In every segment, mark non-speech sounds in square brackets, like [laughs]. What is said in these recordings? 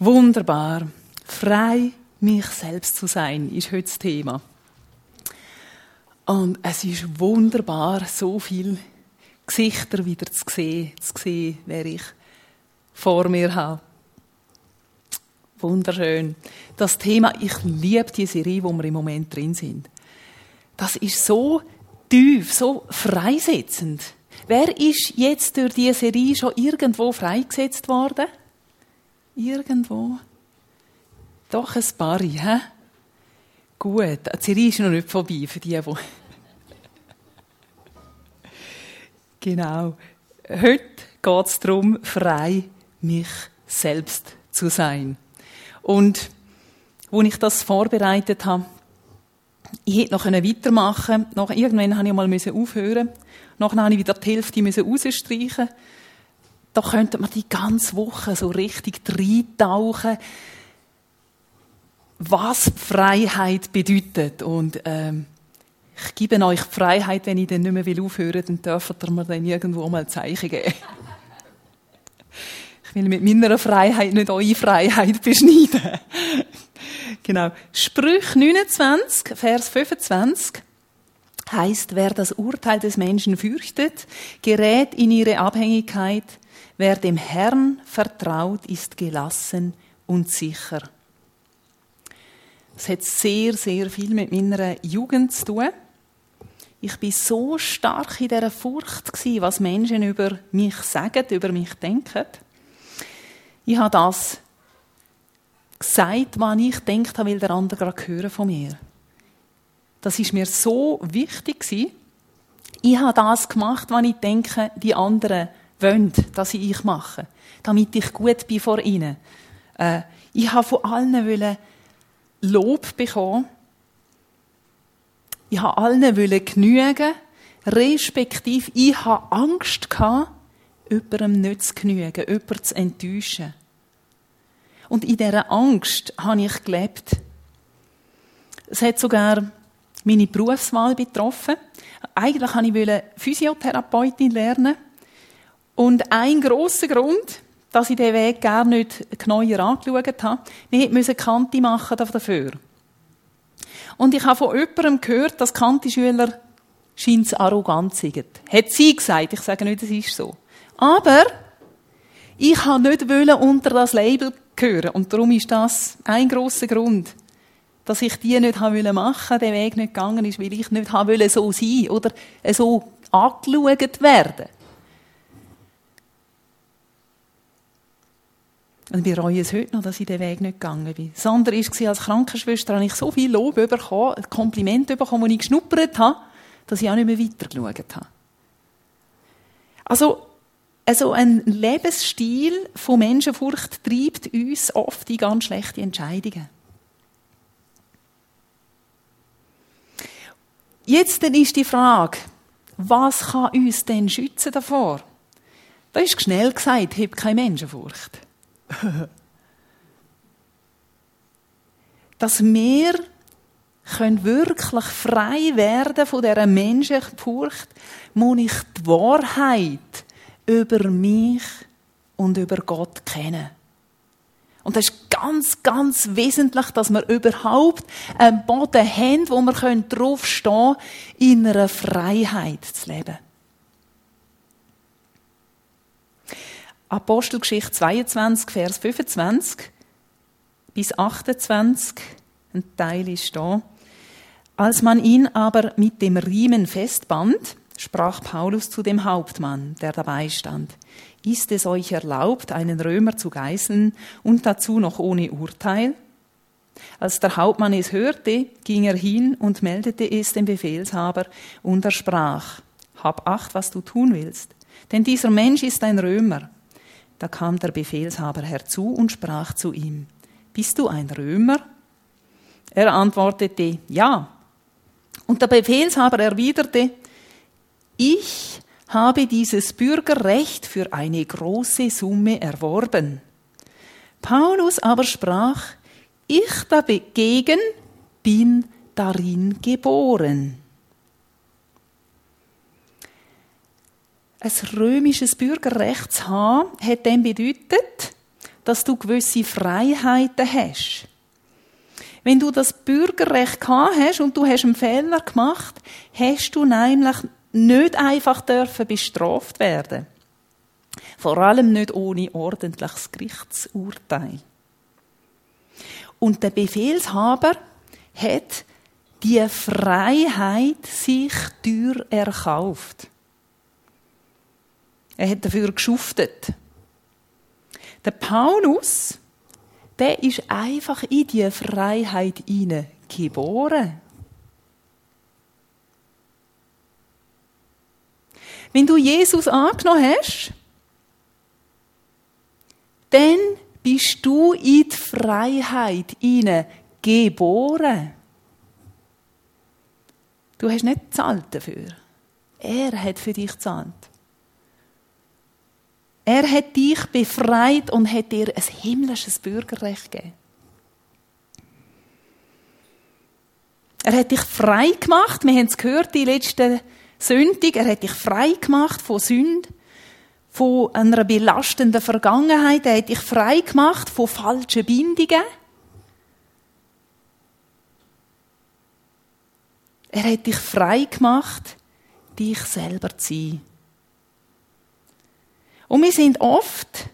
Wunderbar. Frei mich selbst zu sein, ist heute das Thema. Und es ist wunderbar, so viele Gesichter wieder zu sehen, zu sehen, wer ich vor mir habe. Wunderschön. Das Thema, ich liebe die Serie, wo wir im Moment drin sind. Das ist so tief, so freisetzend. Wer ist jetzt durch diese Serie schon irgendwo freigesetzt worden? Irgendwo? Doch ein paar, hä? Gut, die Serie ist noch nicht vorbei für die, die... [laughs] genau. Heute geht es darum, frei mich selbst zu sein. Und wo ich das vorbereitet habe, ich hätte noch weitermachen können. Irgendwann musste ich mal aufhören. Nachher musste ich wieder die Hälfte rausstreichen. Da könnte man die ganze Woche so richtig reintauchen, was Freiheit bedeutet. Und ähm, ich gebe euch die Freiheit, wenn ich dann nicht mehr aufhören will, dann dürft ihr mir dann irgendwo mal Zeichen geben. Ich will mit meiner Freiheit nicht eure Freiheit beschneiden. genau. Sprüch 29, Vers 25 heißt, wer das Urteil des Menschen fürchtet, gerät in ihre Abhängigkeit. Wer dem Herrn vertraut, ist gelassen und sicher. Das hat sehr, sehr viel mit meiner Jugend zu tun. Ich bin so stark in dieser Furcht was Menschen über mich sagen, über mich denken. Ich habe das gesagt, was ich gedacht habe, weil der andere gerade hören von mir. Das ist mir so wichtig Ich habe das gemacht, was ich denke, die anderen wollen, dass ich mache, damit ich gut bin vor ihnen. Äh, ich habe von allen wollen Lob bekommen. Ich habe allen wollen genügen, respektive ich habe Angst gehabt, jemandem nicht zu genügen, jemanden zu enttäuschen. Und in dieser Angst habe ich gelebt. Es hat sogar meine Berufswahl betroffen. Eigentlich wollte ich Physiotherapeutin lernen. Und ein grosser Grund, dass ich diesen Weg gar nicht genauer angeschaut habe, wir mussten Kante machen dafür. Und ich habe von jemandem gehört, dass Kante-Schüler scheint arrogant sind. Hat sie gesagt, ich sage nicht, es ist so. Aber ich wollte nicht unter das Label gehören. Und darum ist das ein grosser Grund, dass ich die nicht machen wollte, der Weg nicht gegangen ist, weil ich nicht wollte so sein oder so angeschaut werden. Und wir bereue es heute noch, dass ich den Weg nicht gegangen bin. Das andere war, als Krankenschwester habe ich so viel Lob bekommen, Komplimente bekommen, als ich geschnuppert habe, dass ich auch nicht mehr weitergeschaut habe. Also, also ein Lebensstil von Menschenfurcht treibt uns oft in ganz schlechte Entscheidungen. Jetzt ist die Frage, was kann uns denn schützen davor? Da ist schnell gesagt, hab keine Menschenfurcht. [laughs] Dass wir können wirklich frei werden von dieser Menschenfurcht, muss ich die Wahrheit über mich und über Gott kennen. Und das ist ganz, ganz wesentlich, dass wir überhaupt einen Boden haben, wo wir draufstehen können, in einer Freiheit zu leben. Apostelgeschichte 22, Vers 25 bis 28, ein Teil ist da. Als man ihn aber mit dem Riemen festband, sprach Paulus zu dem Hauptmann, der dabei stand. Ist es euch erlaubt, einen Römer zu geißeln und dazu noch ohne Urteil? Als der Hauptmann es hörte, ging er hin und meldete es dem Befehlshaber und er sprach, Hab acht, was du tun willst, denn dieser Mensch ist ein Römer. Da kam der Befehlshaber herzu und sprach zu ihm, Bist du ein Römer? Er antwortete, Ja. Und der Befehlshaber erwiderte, Ich habe dieses Bürgerrecht für eine große Summe erworben. Paulus aber sprach, ich dagegen bin darin geboren. Ein römisches Bürgerrecht zu haben, hat dann bedeutet, dass du gewisse Freiheiten hast. Wenn du das Bürgerrecht gehabt hast und du hast einen Fehler gemacht, hast du nämlich nicht einfach dürfen bestraft werden. Vor allem nicht ohne ordentliches Gerichtsurteil. Und der Befehlshaber hat die Freiheit sich teuer erkauft. Er hat dafür geschuftet. Der Paulus, der ist einfach in die Freiheit geboren. Wenn du Jesus angenommen hast, dann bist du in die Freiheit geboren. Du hast nicht gezahlt dafür. Er hat für dich gezahlt. Er hat dich befreit und hat dir ein himmlisches Bürgerrecht gegeben. Er hat dich frei gemacht. Wir haben es gehört, die letzten Sündig. Er hat dich frei gemacht von Sünde, von einer belastenden Vergangenheit. Er hat dich frei gemacht von falschen Bindungen. Er hat dich frei gemacht, dich selber zu sein. Und wir sind oft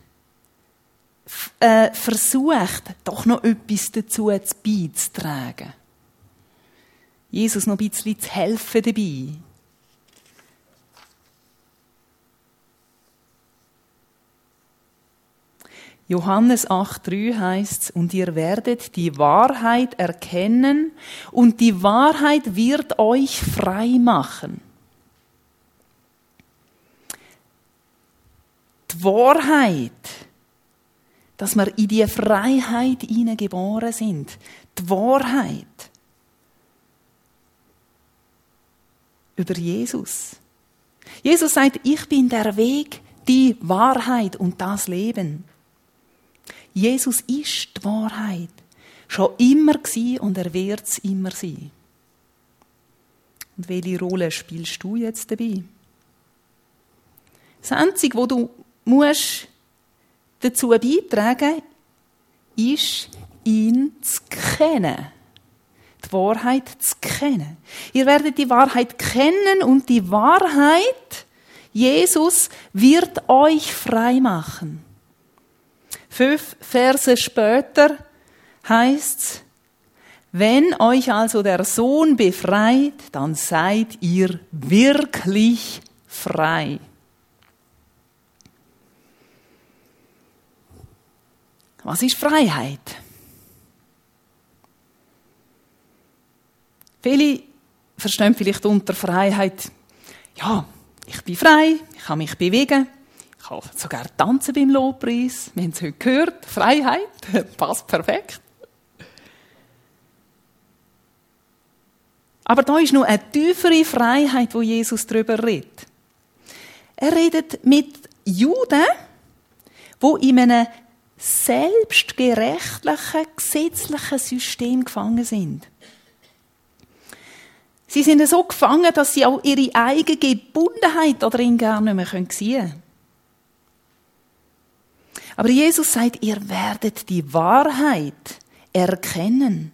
äh, versucht, doch noch etwas dazu beizutragen. Jesus noch ein bisschen zu helfen dabei. Johannes 8,3 heißt und ihr werdet die Wahrheit erkennen und die Wahrheit wird euch frei machen. Die Wahrheit, dass wir in die Freiheit hineingeboren sind. Die Wahrheit über Jesus. Jesus sagt, ich bin der Weg, die Wahrheit und das Leben. Jesus ist die Wahrheit. Schon immer gsi und er wird es immer sein. Und welche Rolle spielst du jetzt dabei? Das Einzige, wo du musst dazu beitragen ist, ihn zu kennen. Die Wahrheit zu kennen. Ihr werdet die Wahrheit kennen und die Wahrheit, Jesus, wird euch frei machen. Fünf Verse später heißt's, wenn euch also der Sohn befreit, dann seid ihr wirklich frei. Was ist Freiheit? Viele verstehen vielleicht unter Freiheit, ja, ich bin frei, ich kann mich bewegen, ich kann sogar tanzen beim Lobpreis. Wir haben es heute gehört. Freiheit. [laughs] Passt perfekt. Aber da ist noch eine tiefere Freiheit, wo Jesus darüber redet. Er redet mit Juden, wo in einem selbstgerechtlichen, gesetzlichen System gefangen sind. Sie sind so gefangen, dass sie auch ihre eigene Gebundenheit darin gar nicht mehr sehen können. Aber Jesus sagt, ihr werdet die Wahrheit erkennen.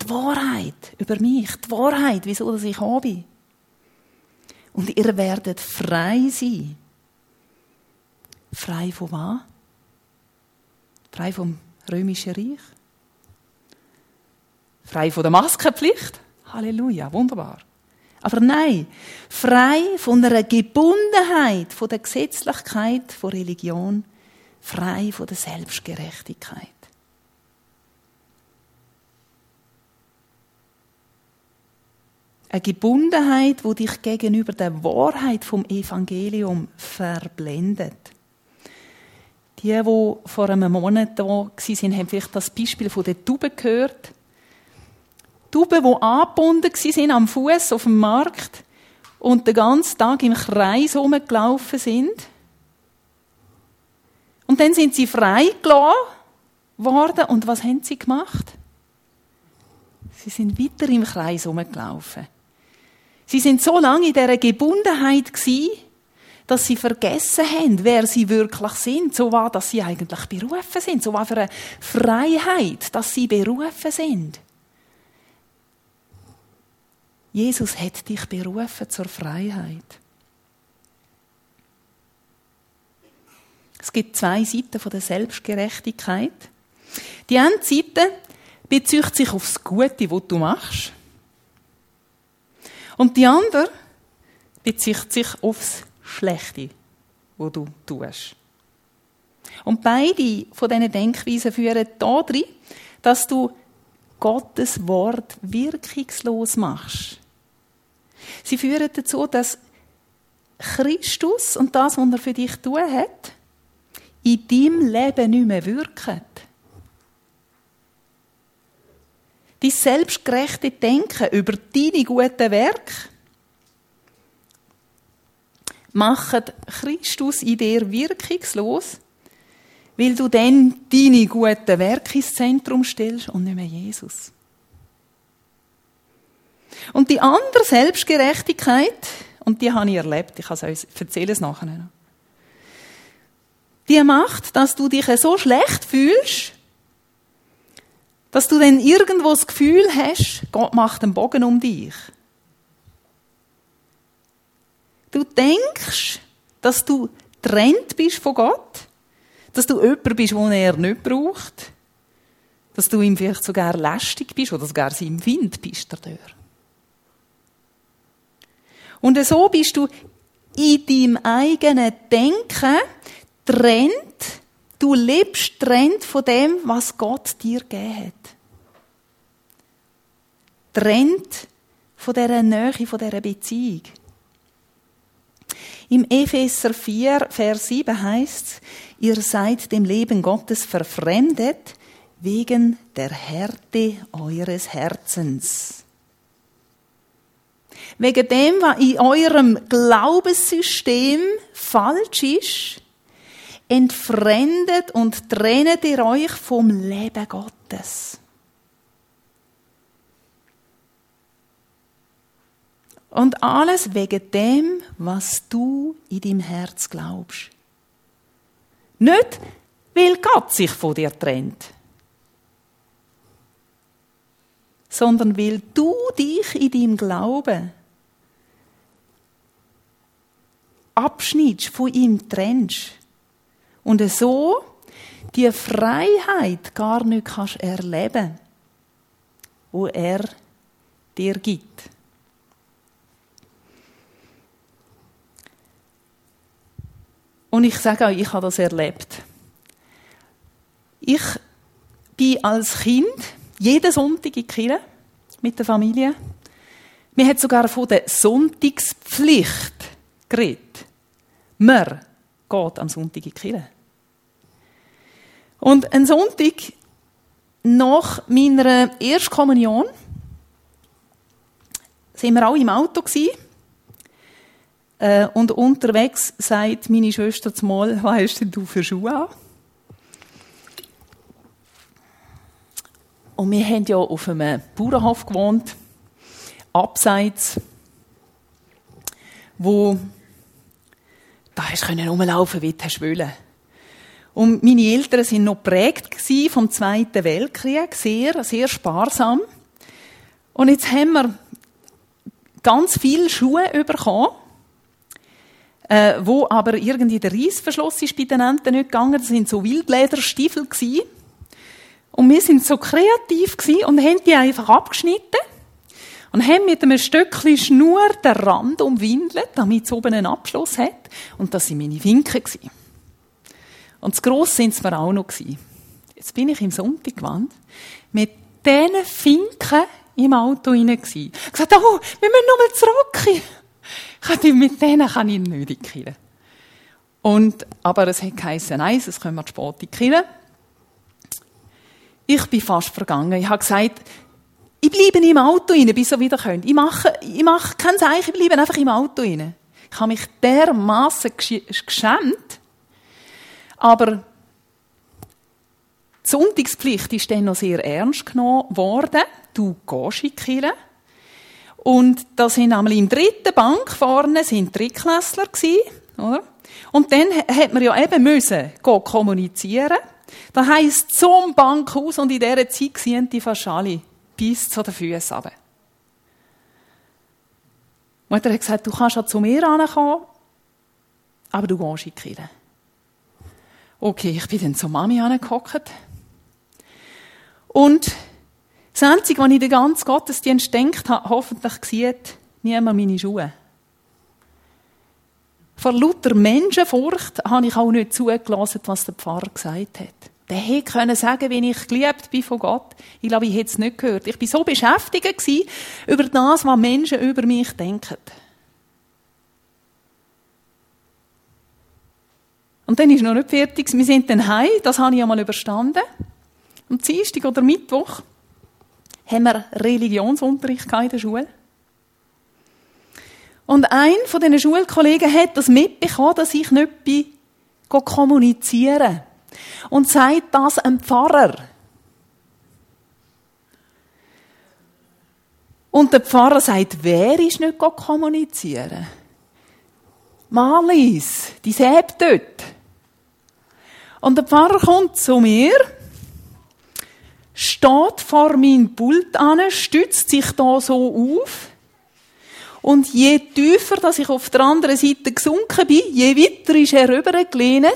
Die Wahrheit über mich, die Wahrheit, wieso ich habe. Und ihr werdet frei sein. Frei von was? Frei vom römischen Reich? Frei von der Maskenpflicht? Halleluja, wunderbar. Aber nein, frei von einer Gebundenheit, von der Gesetzlichkeit, von Religion frei von der Selbstgerechtigkeit. Eine Gebundenheit, wo dich gegenüber der Wahrheit vom Evangelium verblendet. Die, die vor einem Monat da waren, haben vielleicht das Beispiel von der Tauben gehört. Tauben, die angebunden waren am Fuß auf dem Markt und den ganzen Tag im Kreis herumgelaufen sind. Und dann sind sie freigelassen worden. Und was haben sie gemacht? Sie sind weiter im Kreis herumgelaufen. Sie sind so lange in dieser Gebundenheit gewesen, dass sie vergessen haben, wer sie wirklich sind, so war, dass sie eigentlich berufen sind, so war für eine Freiheit, dass sie berufen sind. Jesus hat dich berufen zur Freiheit. Es gibt zwei Seiten von der Selbstgerechtigkeit. Die eine Seite bezieht sich auf das Gute, was du machst. Und die andere bezieht sich auf das Schlechte, was du tust. Und beide von diesen Denkweisen führen darin, dass du Gottes Wort wirkungslos machst. Sie führen dazu, dass Christus und das, was er für dich tun hat, in deinem Leben nicht mehr wirken. Dein selbstgerechte Denken über deine guten Werke macht Christus in dir wirkungslos, weil du dann deine guten Werke ins Zentrum stellst und nicht mehr Jesus. Und die andere Selbstgerechtigkeit, und die habe ich erlebt, ich erzähle es nachher noch die macht, dass du dich so schlecht fühlst, dass du dann irgendwo das Gefühl hast, Gott macht einen Bogen um dich. Du denkst, dass du trennt bist von Gott, dass du jemand bist, den er nicht braucht, dass du ihm vielleicht sogar lästig bist oder sogar sein Wind bist dadurch. Und so bist du in deinem eigenen Denken trennt, du lebst trennt von dem, was Gott dir gegeben hat. Trennt von dieser Nähe, von dieser Beziehung. Im Epheser 4, Vers 7 heißt ihr seid dem Leben Gottes verfremdet wegen der Härte eures Herzens. Wegen dem, was in eurem Glaubenssystem falsch ist, entfremdet und trennt ihr euch vom Leben Gottes. Und alles wegen dem, was du in deinem Herz glaubst. Nicht, weil Gott sich von dir trennt, sondern weil du dich in deinem Glauben abschnittst, von ihm trennst. Und so die Freiheit gar nicht kannst erleben, wo er dir gibt. Und ich sage euch, ich habe das erlebt. Ich bin als Kind jeden Sonntag in die mit der Familie. Wir haben sogar von der Sonntagspflicht geredet. Wir geht am Sonntag in die Kirche. Und ein Sonntag nach meiner Erstkommunion sind wir alle im Auto. Äh, und unterwegs sagt meine Schwester zumal, [laughs] was hast denn du für Schuhe an? Und wir haben ja auf einem Bauernhof gewohnt, abseits, wo da hast du rumlaufen, wie du willst. Und meine Eltern sind noch geprägt vom Zweiten Weltkrieg, sehr, sehr sparsam. Und jetzt haben wir ganz viele Schuhe bekommen, äh, wo aber irgendwie der Reissverschluss ist bei den Enten nicht gegangen. Das sind so Wildlederstiefel gewesen. Und wir sind so kreativ gewesen und haben die einfach abgeschnitten und haben mit einem Stückchen Schnur den Rand umwindelt, damit es oben einen Abschluss hat. Und das waren meine Finken. Und das Grosse sind es mir auch noch. Jetzt bin ich im Sonntaggewand mit diesen Finken im Auto rein. Ich gesagt, oh, wir müssen nochmal zurück. Mit denen kann ich nicht in die. Und, aber es hat geheißen, nein, es können wir spät in die Kirche. Ich bin fast vergangen. Ich habe gesagt, ich bleibe im Auto rein, bis ihr wieder könnt. Ich mache, ich mache kein Zeichen, ich bleibe einfach im Auto rein. Ich habe mich dermaßen geschämt. Aber die Sonntagspflicht ist dann noch sehr ernst genommen worden. Du gehst in die Kirche. Und da sind einmal im dritten Bank vorne sind Drittklässler gewesen. oder? Und dann hat man ja eben müssen kommunizieren. Das heisst, zum Bankhaus und in dieser Zeit sehen die fast alle bis zu den Füßen runter. Die Mutter hat gesagt, du kannst ja zu mir ankommen, aber du gehst in die Kirche. Okay, ich bin dann zur Mami angehockt. Und das Einzige, was ich den ganzen Gottesdienst denkt habe, hoffentlich sieht niemand meine Schuhe. Vor lauter Menschenfurcht habe ich auch nicht zugelassen, was der Pfarrer gesagt hat. Der hätte können sagen, wie ich geliebt bin von Gott. Ich glaube, ich hätte es nicht gehört. Ich war so beschäftigt über das, was Menschen über mich denken. Und dann ist noch nicht fertig. Wir sind dann heim. Das habe ich einmal überstanden. Am Dienstag oder Mittwoch haben wir Religionsunterricht in der Schule. Und ein von diesen Schulkollegen hat das mitbekommen, dass ich nicht bin, kommunizieren Und sagt das einem Pfarrer. Und der Pfarrer sagt, wer ist nicht kommunizieren? Marlies, die Säb dort. Und der Pfarrer kommt zu mir steht vor mein Pult an, stützt sich da so auf. Und je tiefer, dass ich auf der anderen Seite gesunken bin, je weiter ist er rübergelehnt.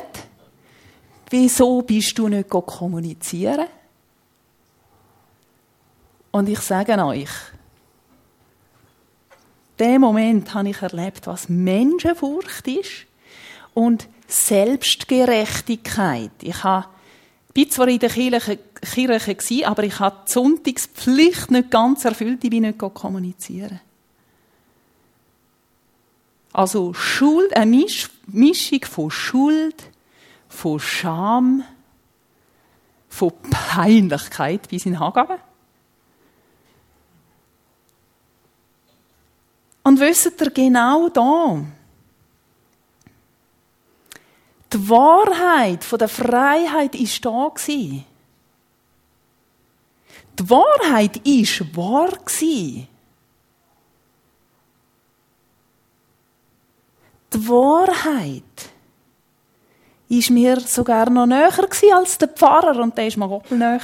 Wieso bist du nicht kommunizieren? Und ich sage euch, dem Moment habe ich erlebt, was Menschenfurcht ist und Selbstgerechtigkeit. Ich habe bin zwar in der Kirche, Kirche gewesen, aber ich habe die Sonntagspflicht nicht ganz erfüllt, ich bin nicht kommunizieren. Also Schuld, eine Mischung von Schuld, von Scham, von Peinlichkeit bis in Hagabe. Und wisst ihr, genau da, die Wahrheit von der Freiheit ist da Die Wahrheit ist wahr Die Wahrheit ist mir sogar noch näher als der Pfarrer und der ist mir doppelnäher.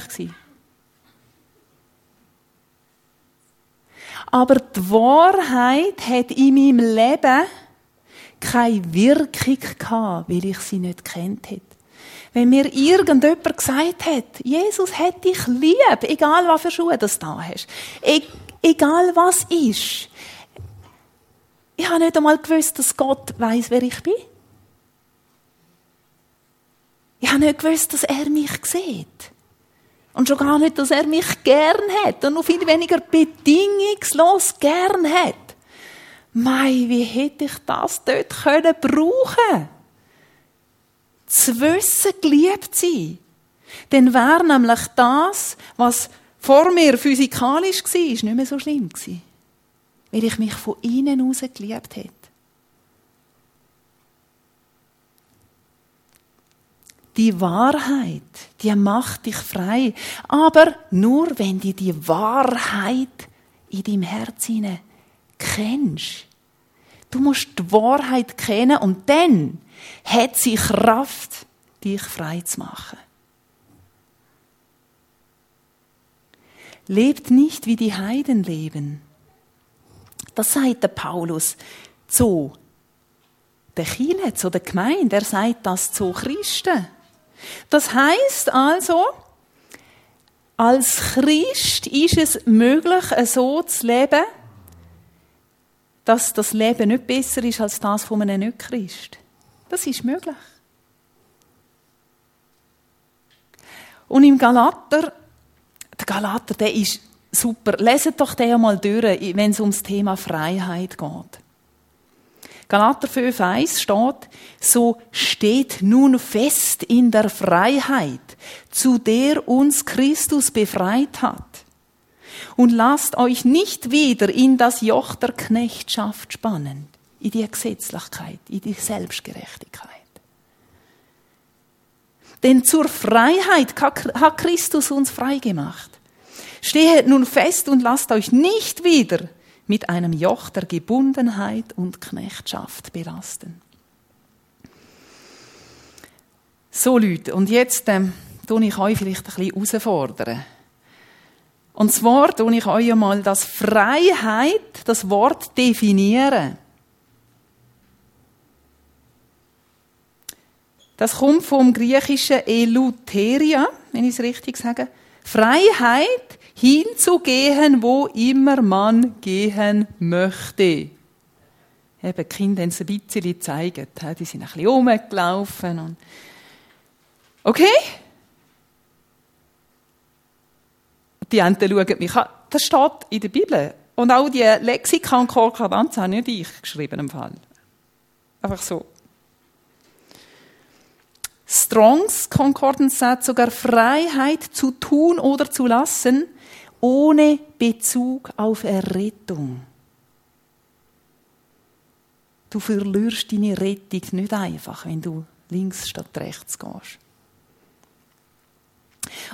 Aber die Wahrheit hat in meinem Leben keine Wirkung gehabt, weil ich sie nicht kennt hätte. Wenn mir irgendjemand gesagt hat, Jesus hat dich lieb, egal was für Schuhe du da hast, e egal was ist. Ich habe nicht einmal gewusst, dass Gott weiß, wer ich bin. Ich habe nicht gewusst, dass er mich sieht. Und schon gar nicht, dass er mich gern hat und noch viel weniger bedingungslos gern hat. Mei, wie hätte ich das dort können brauchen? Zu wissen, geliebt sein. Dann wäre nämlich das, was vor mir physikalisch war, nicht mehr so schlimm gewesen. Weil ich mich von innen aus geliebt hätte. Die Wahrheit, die macht dich frei. Aber nur wenn du die Wahrheit in deinem Herz hinein kennst. Du musst die Wahrheit kennen und dann hat sie Kraft, dich frei zu machen. Lebt nicht wie die Heiden leben. Das sagt der Paulus zu der Kirche, zu der Gemeinde. Er sagt das zu Christen. Das heißt also, als Christ ist es möglich, so zu leben, dass das Leben nicht besser ist als das von einem Nicht-Christ. Das ist möglich. Und im Galater, der Galater, der ist super. Leset doch den einmal durch, wenn es ums Thema Freiheit geht. Galater 5,1 steht, so steht nun fest in der Freiheit, zu der uns Christus befreit hat und lasst euch nicht wieder in das Joch der Knechtschaft spannen, in die Gesetzlichkeit, in die Selbstgerechtigkeit. Denn zur Freiheit hat Christus uns frei gemacht. Stehet nun fest und lasst euch nicht wieder mit einem Joch der Gebundenheit und Knechtschaft belasten. So Leute, und jetzt ähm, tue ich euch vielleicht ein bisschen herausfordern. Und zwar tue ich euch einmal das Freiheit, das Wort definieren. Das kommt vom griechischen Eluteria, wenn ich es richtig sage. Freiheit, hinzugehen, wo immer man gehen möchte. Eben, die Kinder haben es ein bisschen gezeigt. Die sind ein bisschen rumgelaufen und Okay? Die Enten schauen mich an. Das steht in der Bibel. Und auch die Lexika und Konkordanz habe nicht ich geschrieben im Fall. Einfach so. Strongs Concordance sagt sogar Freiheit zu tun oder zu lassen, ohne Bezug auf Errettung. Du verlierst deine Rettung nicht einfach, wenn du links statt rechts gehst.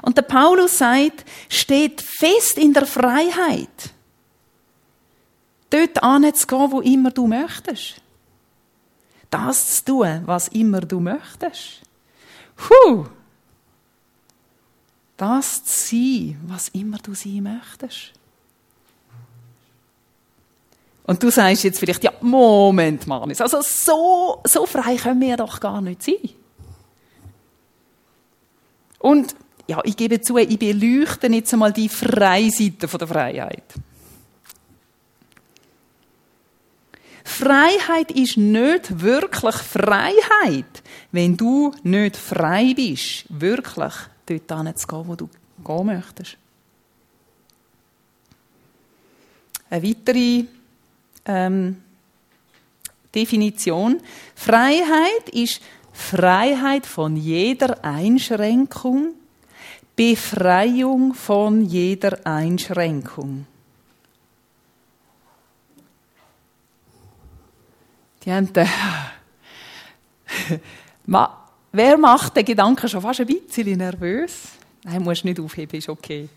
Und der Paulus sagt, steht fest in der Freiheit. Dort anzugehen, wo immer du möchtest. Das zu tun, was immer du möchtest. Puh! Das zu sein, was immer du sein möchtest. Und du sagst jetzt vielleicht, ja, Moment, Manis, also so, so frei können wir doch gar nicht sein. Und ja, ich gebe zu, ich beleuchte jetzt einmal die freie Seite der Freiheit. Freiheit ist nicht wirklich Freiheit, wenn du nicht frei bist, wirklich dort zu gehen, wo du gehen möchtest. Eine weitere ähm, Definition. Freiheit ist Freiheit von jeder Einschränkung Befreiung von jeder Einschränkung. Die haben den Wer macht den Gedanken schon fast ein bisschen nervös? Nein, musst nicht aufheben, ist okay.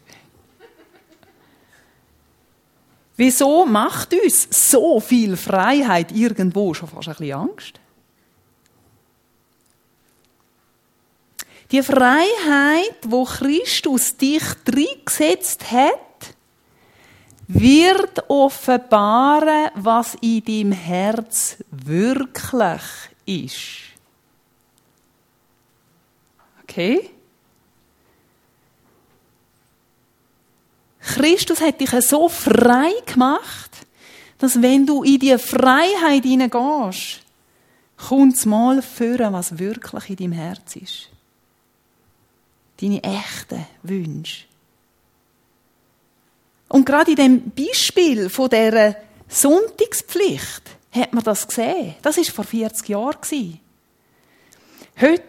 Wieso macht uns so viel Freiheit irgendwo schon fast ein bisschen Angst? Die Freiheit, wo Christus dich gesetzt hat, wird offenbaren, was in deinem Herz wirklich ist. Okay? Christus hat dich so frei gemacht, dass wenn du in die Freiheit hineingehst, kommt mal führen, was wirklich in deinem Herz ist deine echten Wünsche. Und gerade in dem Beispiel von der Sonntagspflicht hat man das gesehen. Das ist vor 40 Jahren Heute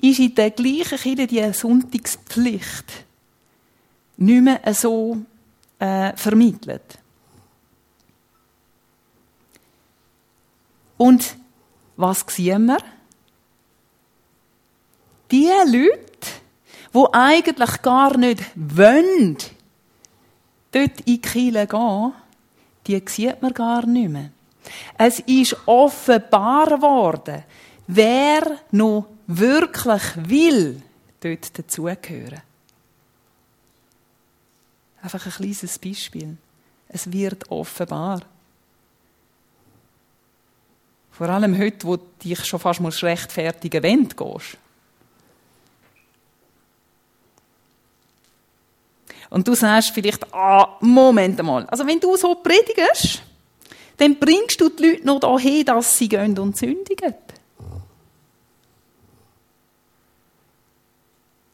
ist in der gleichen Kirche die Sonntagspflicht nicht mehr so äh, vermittelt. Und was sehen wir? Die Leute, wo eigentlich gar nicht wollen, dort in die gehen, die sieht man gar nicht mehr. Es ist offenbar worden, wer noch wirklich will, dort dazugehören. Einfach ein kleines Beispiel. Es wird offenbar. Vor allem heute, wo dich schon fast rechtfertigen wenn du gehst. Und du sagst vielleicht, ah, Moment mal. Also wenn du so predigst, dann bringst du die Leute noch dahin, dass sie gehen und sündigen.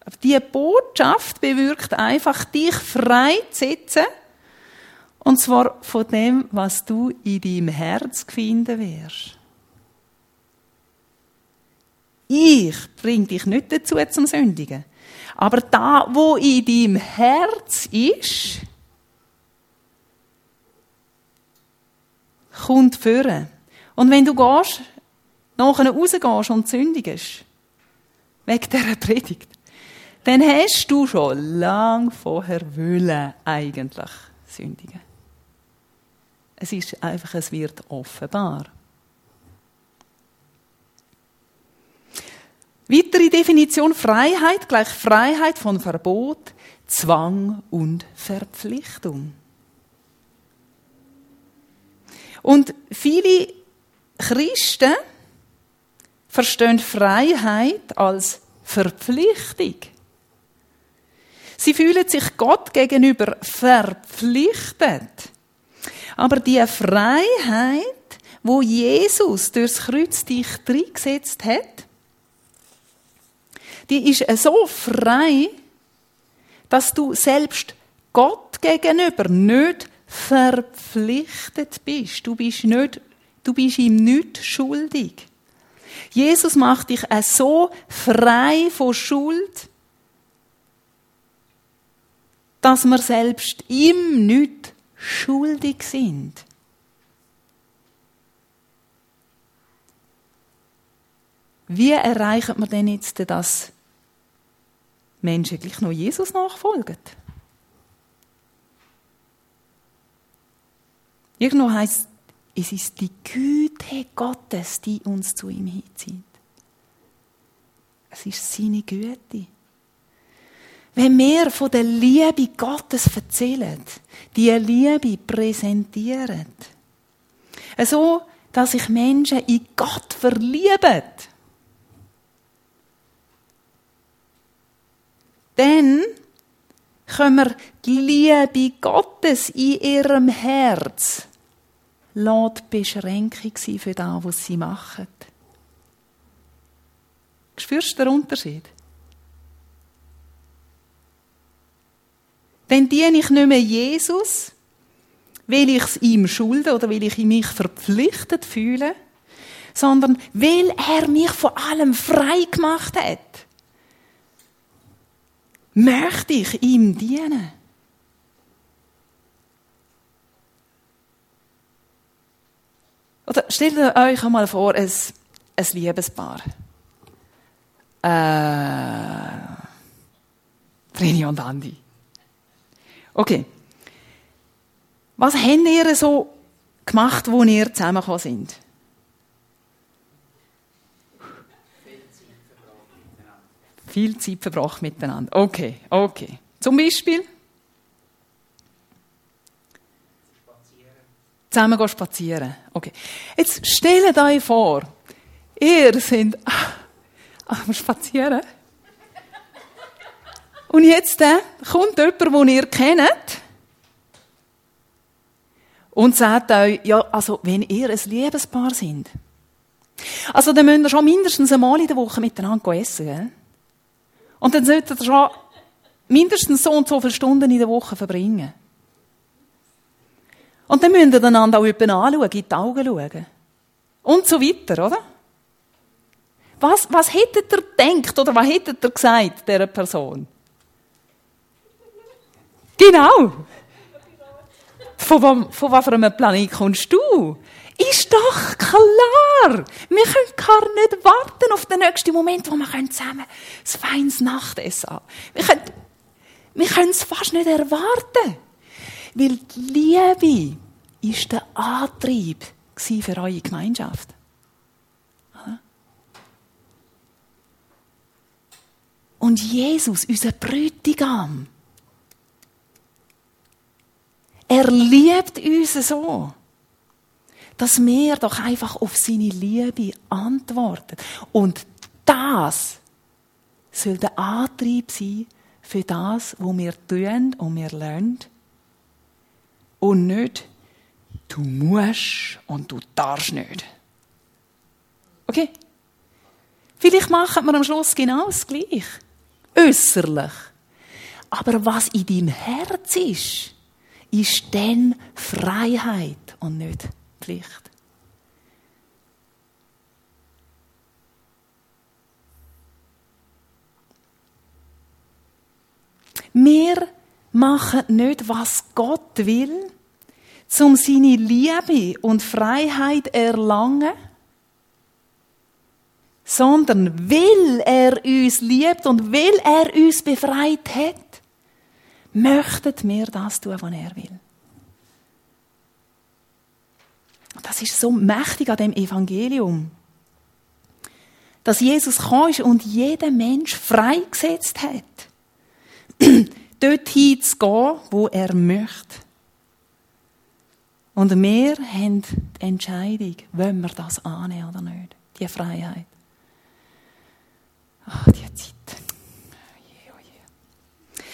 Aber diese Botschaft bewirkt einfach, dich freizusetzen. Und zwar von dem, was du in deinem Herz finden wirst. Ich bringe dich nicht dazu zum Sündigen. Aber da, wo in deinem Herz ist, kommt führen. Und wenn du gehst, nachher rausgehst und sündigst, wegen dieser Predigt, dann hast du schon lang vorher wollen eigentlich sündigen. Es ist einfach, es wird offenbar. Weitere Definition Freiheit gleich Freiheit von Verbot, Zwang und Verpflichtung. Und viele Christen verstehen Freiheit als Verpflichtung. Sie fühlen sich Gott gegenüber verpflichtet. Aber die Freiheit, wo Jesus durchs Kreuz dich reingesetzt hat, die ist so frei, dass du selbst Gott gegenüber nicht verpflichtet bist. Du bist, nicht, du bist ihm nicht schuldig. Jesus macht dich so frei von Schuld, dass wir selbst ihm nicht schuldig sind. Wie erreichen wir denn jetzt das Menschen gleich noch Jesus nachfolgen. Irgendwo heißt es ist die Güte Gottes, die uns zu ihm hinzieht. Es ist seine Güte. Wenn wir von der Liebe Gottes erzählen, die Liebe präsentieren, so, dass sich Menschen in Gott verlieben, Dann können wir die Liebe Gottes in ihrem Herz die Beschränkung sein für das, was sie machen. Spürst du den Unterschied? Dann diene ich nicht mehr Jesus, weil ich es ihm schulde oder weil ich mich verpflichtet fühle, sondern weil er mich von allem frei gemacht hat möchte ich ihm dienen. Oder stellt euch einmal vor, ein, ein Liebespaar. Äh, Vreni und Andi. Okay. Was habt ihr so gemacht, wo ihr zusammengekommen sind? Viel Zeit verbracht miteinander. Okay, okay. Zum Beispiel? Zusammen gehen spazieren. Okay. Jetzt stellt euch vor, ihr seid [laughs] am Spazieren. Und jetzt äh, kommt jemand, den ihr kennt, und sagt euch, ja, also, wenn ihr ein Liebespaar seid, also, dann müsst ihr schon mindestens einmal in der Woche miteinander essen, gell? Und dann sollte er schon mindestens so und so viele Stunden in der Woche verbringen. Und dann müsst ihr einander auch jemanden anschauen, in die Augen schauen. Und so weiter, oder? Was, was hättet ihr gedacht oder was hättet ihr gesagt, dieser Person? Genau. Von, von was für einem Planet kommst du? Ist doch klar. Wir können gar nicht warten auf den nächsten Moment, wo wir zusammen das feines Nachtessen haben. Können, wir können es fast nicht erwarten. Weil die Liebe ist der Antrieb für eure Gemeinschaft. Und Jesus, unser Bräutigam, er liebt uns so dass wir doch einfach auf seine Liebe antworten. Und das soll der Antrieb sein für das, was wir tun und wir lernen. Und nicht, du musst und du darfst nicht. Okay? Vielleicht machen wir am Schluss genau das Gleiche. Äußerlich. Aber was in deinem Herz ist, ist dann Freiheit und nicht Pflicht. Wir machen nicht, was Gott will, um seine Liebe und Freiheit erlangen, sondern weil er uns liebt und weil er uns befreit hat, möchten wir das tun, was er will. Das ist so mächtig an dem Evangelium. dass Jesus kam und jeden Mensch freigesetzt hat, [clears throat] dorthin zu gehen, wo er möchte. Und wir haben die Entscheidung, wollen wir das annehmen oder nicht. Die Freiheit. Ach, die Zeit. Je, oh je.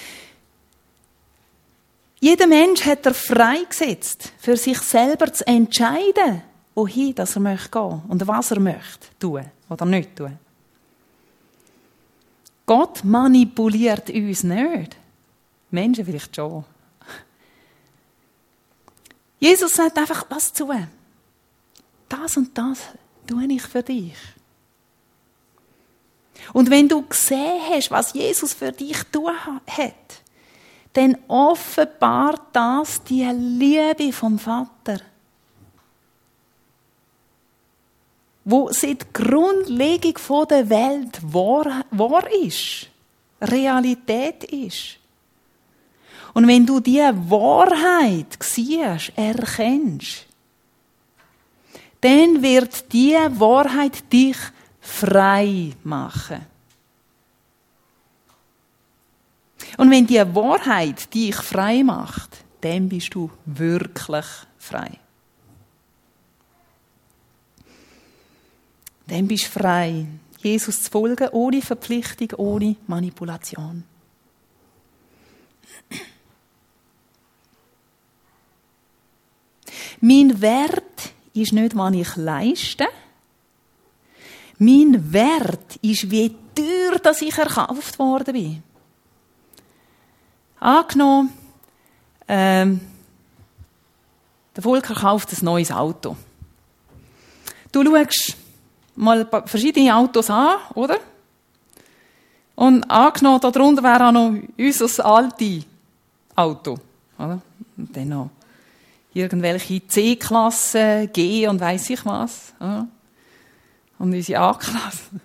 Jeder Mensch hat er freigesetzt, für sich selber zu entscheiden, wohin dass er möchte gehen und was er möchte tun oder nicht tun. Gott manipuliert uns nicht. Menschen vielleicht schon. Jesus sagt einfach, lass zu. Das und das tue ich für dich. Und wenn du gesehen hast, was Jesus für dich tun hat, dann offenbart das die Liebe vom Vater. Wo seit Grundlegung der Welt wahr, wahr ist, Realität ist. Und wenn du diese Wahrheit siehst, erkennst, dann wird diese Wahrheit dich frei machen. Und wenn die Wahrheit dich frei macht, dann bist du wirklich frei. Dann bist du frei, Jesus zu folgen, ohne Verpflichtung, ohne Manipulation. Mein Wert ist nicht, was ich leiste. Mein Wert ist, wie teuer dass ich erkauft worden bin. Angenommen, ähm, der Volker kauft ein neues Auto. Du schaust mal verschiedene Autos an, oder? Und angenommen, darunter wäre auch noch unser altes Auto. Oder? Und dann noch irgendwelche C-Klasse, G und weiß ich was. Ja. Und unsere A-Klasse.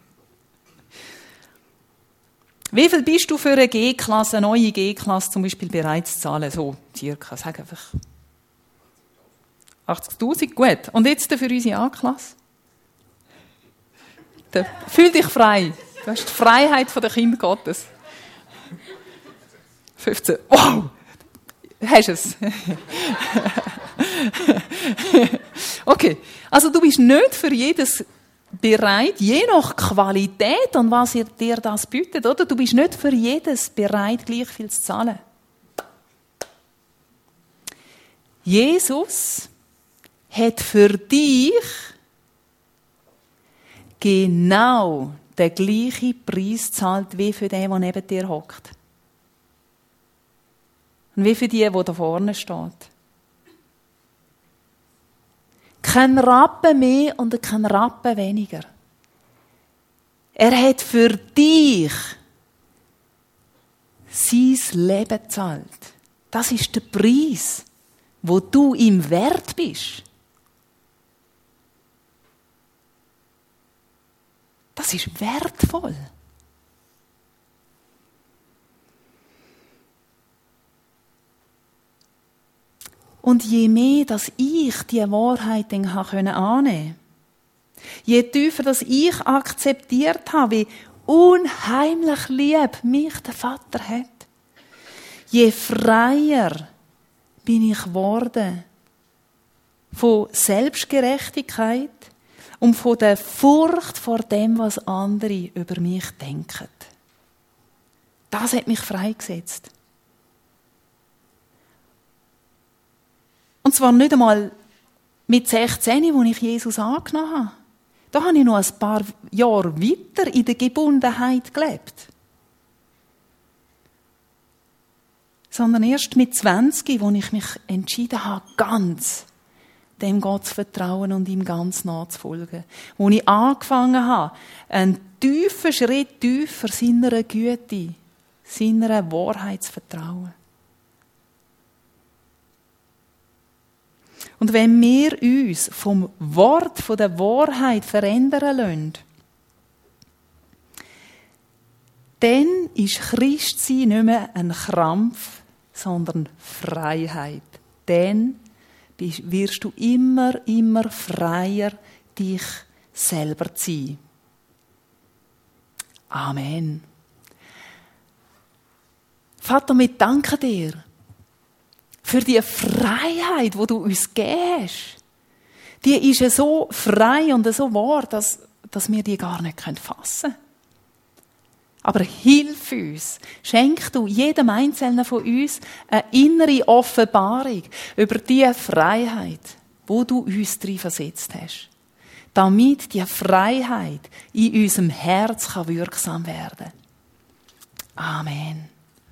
Wie viel bist du für eine G-Klasse, eine neue G-Klasse zum Beispiel bereit zu zahlen? So, circa, sag einfach. 80.000, gut. Und jetzt für unsere A-Klasse? Fühl dich frei. Du hast die Freiheit der Kinder Gottes. 15. Wow! Hast es. [laughs] okay. Also du bist nicht für jedes bereit, je nach Qualität und was dir das bietet, oder? Du bist nicht für jedes bereit, gleich viel zu zahlen. Jesus hat für dich genau den gleichen Preis zahlt wie für den, der neben dir hockt. Und wie für die, wo da vorne steht. Kein Rappen mehr und kein Rappen weniger. Er hat für dich sein Leben gezahlt. Das ist der Preis, wo du ihm wert bist. Das ist wertvoll. Und je mehr, dass ich die Wahrheit dann annehmen konnte, je tiefer, dass ich akzeptiert habe, wie unheimlich lieb mich der Vater hat, je freier bin ich geworden von Selbstgerechtigkeit und von der Furcht vor dem, was andere über mich denken. Das hat mich freigesetzt. Und zwar nicht einmal mit 16, wo ich Jesus angenommen habe. Da habe ich noch ein paar Jahre weiter in der Gebundenheit gelebt. Sondern erst mit 20, wo ich mich entschieden habe, ganz dem Gott zu vertrauen und ihm ganz nachzufolgen. Wo ich angefangen habe, einen tiefen Schritt tiefer seiner Güte, seiner Wahrheit zu vertrauen. Und wenn wir uns vom Wort, von der Wahrheit verändern lassen, dann ist Christsein nicht mehr ein Krampf, sondern Freiheit. Dann wirst du immer, immer freier, dich selber zu sein. Amen. Vater, wir danken dir für die Freiheit, wo du uns gibst. Die ist so frei und so wahr, dass, dass wir die gar nicht fassen können. Aber hilf uns, schenk du jedem Einzelnen von uns eine innere Offenbarung über die Freiheit, wo du uns drin versetzt hast. Damit die Freiheit in unserem Herz wirksam werden kann. Amen.